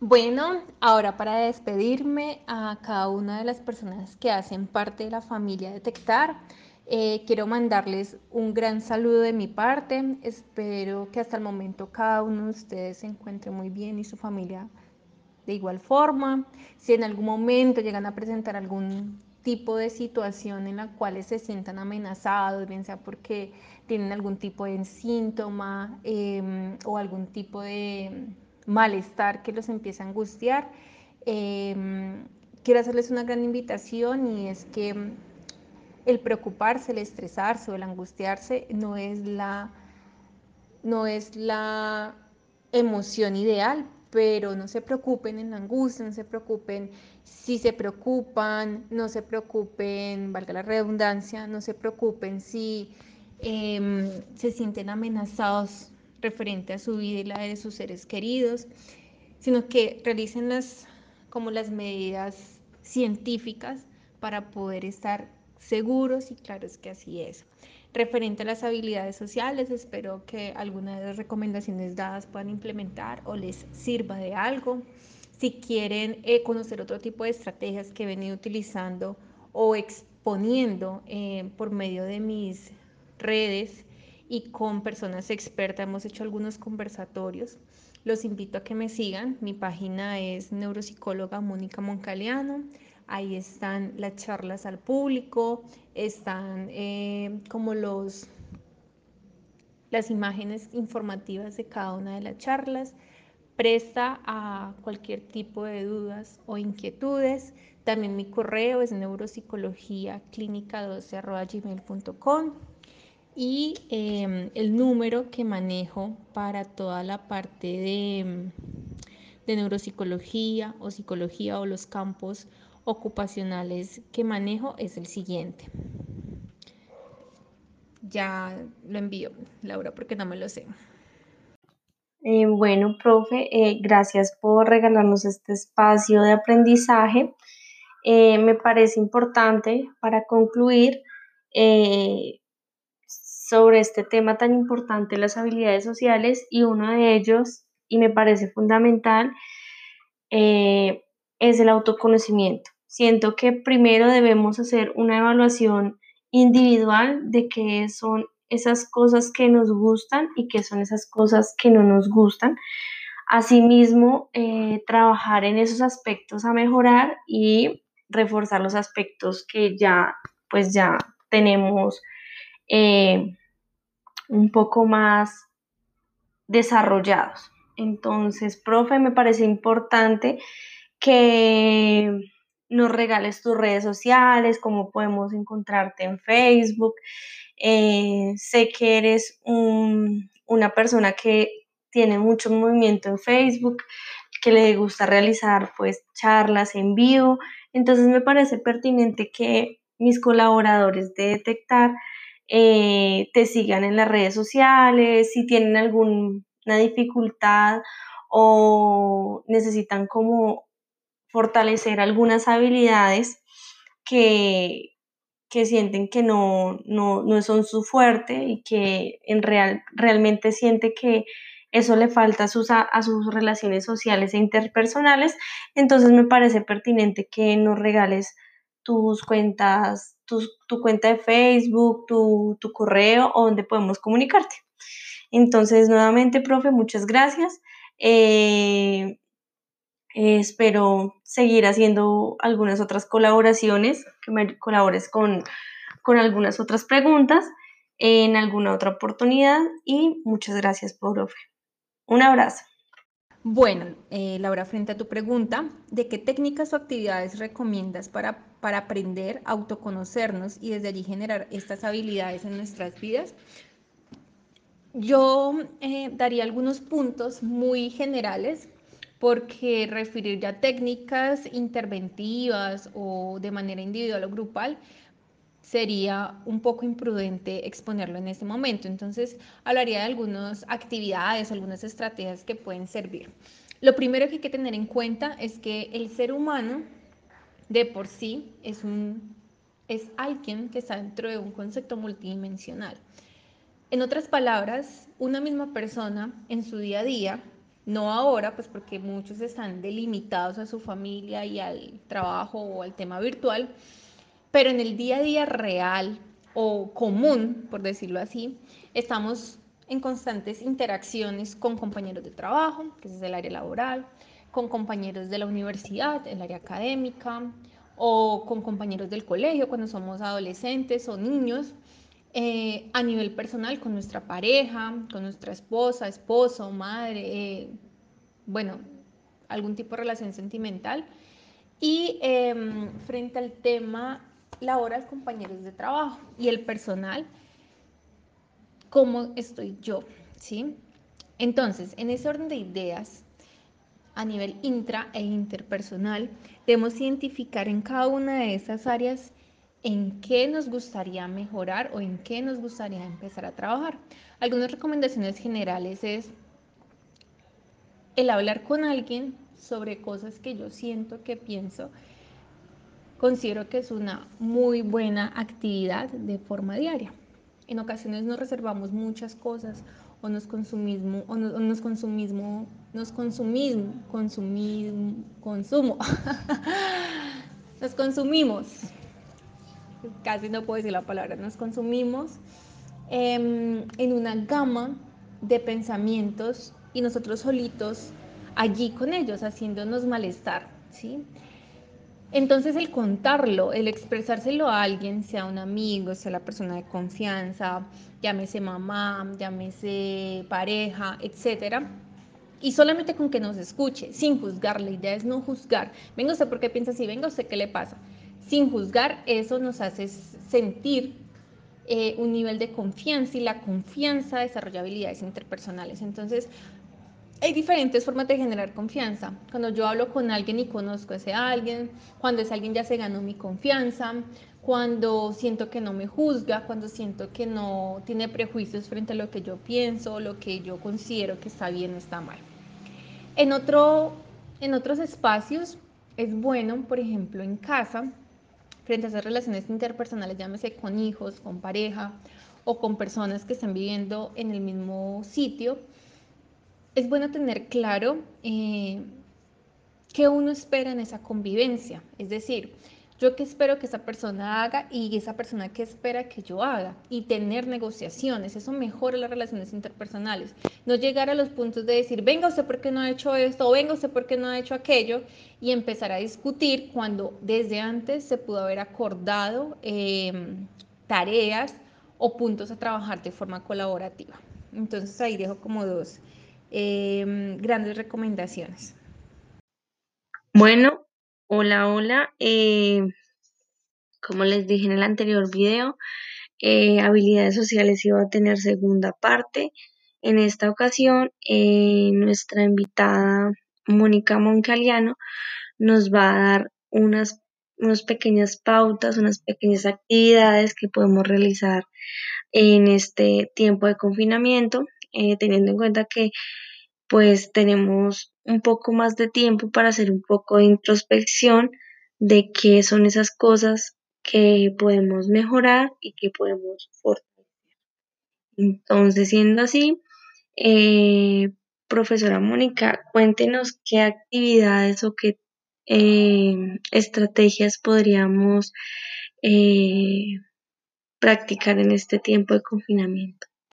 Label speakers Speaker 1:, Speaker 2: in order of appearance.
Speaker 1: Bueno, ahora para despedirme a cada una de las personas que hacen parte de la familia Detectar, eh, quiero mandarles un gran saludo de mi parte. Espero que hasta el momento cada uno de ustedes se encuentre muy bien y su familia de igual forma. Si en algún momento llegan a presentar algún tipo de situación en la cual se sientan amenazados, bien sea porque tienen algún tipo de síntoma eh, o algún tipo de malestar que los empieza a angustiar, eh, quiero hacerles una gran invitación y es que el preocuparse, el estresarse o el angustiarse no es la, no es la emoción ideal, pero no se preocupen en la angustia, no se preocupen si se preocupan, no se preocupen, valga la redundancia, no se preocupen si eh, se sienten amenazados referente a su vida y la de sus seres queridos, sino que realicen las, como las medidas científicas para poder estar seguros y claros que así es. Referente a las habilidades sociales, espero que alguna de las recomendaciones dadas puedan implementar o les sirva de algo. Si quieren eh, conocer otro tipo de estrategias que he venido utilizando o exponiendo eh, por medio de mis redes y con personas expertas, hemos hecho algunos conversatorios. Los invito a que me sigan. Mi página es neuropsicóloga Mónica Moncaliano. Ahí están las charlas al público, están eh, como los las imágenes informativas de cada una de las charlas. Presta a cualquier tipo de dudas o inquietudes. También mi correo es neuropsicología clínica 12.gmail.com y eh, el número que manejo para toda la parte de, de neuropsicología o psicología o los campos ocupacionales que manejo es el siguiente. Ya lo envío, Laura, porque no me lo sé.
Speaker 2: Eh, bueno, profe, eh, gracias por regalarnos este espacio de aprendizaje. Eh, me parece importante para concluir sobre este tema tan importante, las habilidades sociales, y uno de ellos, y me parece fundamental, eh, es el autoconocimiento. Siento que primero debemos hacer una evaluación individual de qué son esas cosas que nos gustan y qué son esas cosas que no nos gustan. Asimismo, eh, trabajar en esos aspectos a mejorar y reforzar los aspectos que ya, pues ya tenemos eh, un poco más desarrollados. Entonces, profe, me parece importante que nos regales tus redes sociales, cómo podemos encontrarte en Facebook. Eh, sé que eres un, una persona que tiene mucho movimiento en Facebook, que le gusta realizar pues charlas en vivo. Entonces me parece pertinente que mis colaboradores de Detectar eh, te sigan en las redes sociales, si tienen alguna dificultad o necesitan como fortalecer algunas habilidades que, que sienten que no, no, no, son su fuerte y que en real, realmente siente que eso le falta a sus, a sus relaciones sociales e interpersonales, entonces me parece pertinente que nos regales tus cuentas, tu, tu cuenta de Facebook, tu, tu correo o donde podemos comunicarte. Entonces, nuevamente, profe, muchas gracias. Eh, eh, espero seguir haciendo algunas otras colaboraciones, que me colabores con, con algunas otras preguntas en alguna otra oportunidad y muchas gracias, profe. Un abrazo.
Speaker 1: Bueno, eh, Laura, frente a tu pregunta, ¿de qué técnicas o actividades recomiendas para, para aprender a autoconocernos y desde allí generar estas habilidades en nuestras vidas? Yo eh, daría algunos puntos muy generales porque referir ya técnicas interventivas o de manera individual o grupal sería un poco imprudente exponerlo en este momento. Entonces, hablaría de algunas actividades, algunas estrategias que pueden servir. Lo primero que hay que tener en cuenta es que el ser humano de por sí es, un, es alguien que está dentro de un concepto multidimensional. En otras palabras, una misma persona en su día a día No ahora, pues porque muchos están delimitados a su familia y al trabajo o al tema virtual, pero en el día a día real o común, por decirlo así, estamos en constantes interacciones con compañeros de trabajo, que es el área laboral, con compañeros de la universidad, el área académica, o con compañeros del colegio cuando somos adolescentes o niños, eh, a nivel personal con nuestra pareja, con nuestra esposa, esposo, madre, eh, bueno, algún tipo de relación sentimental. Y em, frente al tema laboral, compañeros de trabajo y el personal, cómo estoy yo, ¿sí? Entonces, en ese orden de ideas, a nivel intra e interpersonal, debemos identificar en cada una de esas áreas en qué nos gustaría mejorar o en qué nos gustaría empezar a trabajar. Algunas recomendaciones generales es el hablar con alguien sobre cosas que yo siento, que pienso, considero que es una muy buena actividad de forma diaria. En ocasiones nos reservamos muchas cosas o nos consumimos, o nos, consumimos, nos consumimos, consumimos, consumo, nos consumimos, casi no puedo decir la palabra, nos consumimos eh, en una gama de pensamientos y nosotros solitos allí con ellos, haciéndonos malestar, ¿sí? Entonces el contarlo, el expresárselo a alguien, sea un amigo, sea la persona de confianza, llámese mamá, llámese pareja, etcétera, y solamente con que nos escuche, sin juzgar, la idea es no juzgar. Venga usted por qué piensa así, venga usted qué le pasa. Sin juzgar, eso nos hace sentir eh, un nivel de confianza y la confianza desarrolla habilidades interpersonales. Entonces, hay diferentes formas de generar confianza. Cuando yo hablo con alguien y conozco a ese alguien, cuando ese alguien ya se ganó mi confianza, cuando siento que no me juzga, cuando siento que no tiene prejuicios frente a lo que yo pienso, lo que yo considero que está bien o está mal. En, otro, en otros espacios es bueno, por ejemplo, en casa, frente a esas relaciones interpersonales, llámese con hijos, con pareja o con personas que están viviendo en el mismo sitio, es bueno tener claro eh, qué uno espera en esa convivencia. Es decir, yo qué espero que esa persona haga y esa persona qué espera que yo haga. Y tener negociaciones, eso mejora las relaciones interpersonales. No llegar a los puntos de decir, venga usted por qué no ha hecho esto o venga usted por qué no ha hecho aquello y empezar a discutir cuando desde antes se pudo haber acordado eh, tareas o puntos a trabajar de forma colaborativa. Entonces ahí dejo como dos eh, grandes recomendaciones.
Speaker 2: Bueno, hola, hola. Eh, como les dije en el anterior video, eh, habilidades sociales iba a tener segunda parte. En esta ocasión, eh, nuestra invitada Mónica Moncaliano nos va a dar unas, unas pequeñas pautas, unas pequeñas actividades que podemos realizar en este tiempo de confinamiento, teniendo en cuenta que pues tenemos un poco más de tiempo para hacer un poco de introspección de qué son esas cosas que podemos mejorar y que podemos fortalecer. Entonces, siendo así, eh, profesora Mónica, cuéntenos qué actividades o qué eh, estrategias podríamos eh, practicar en este tiempo de confinamiento.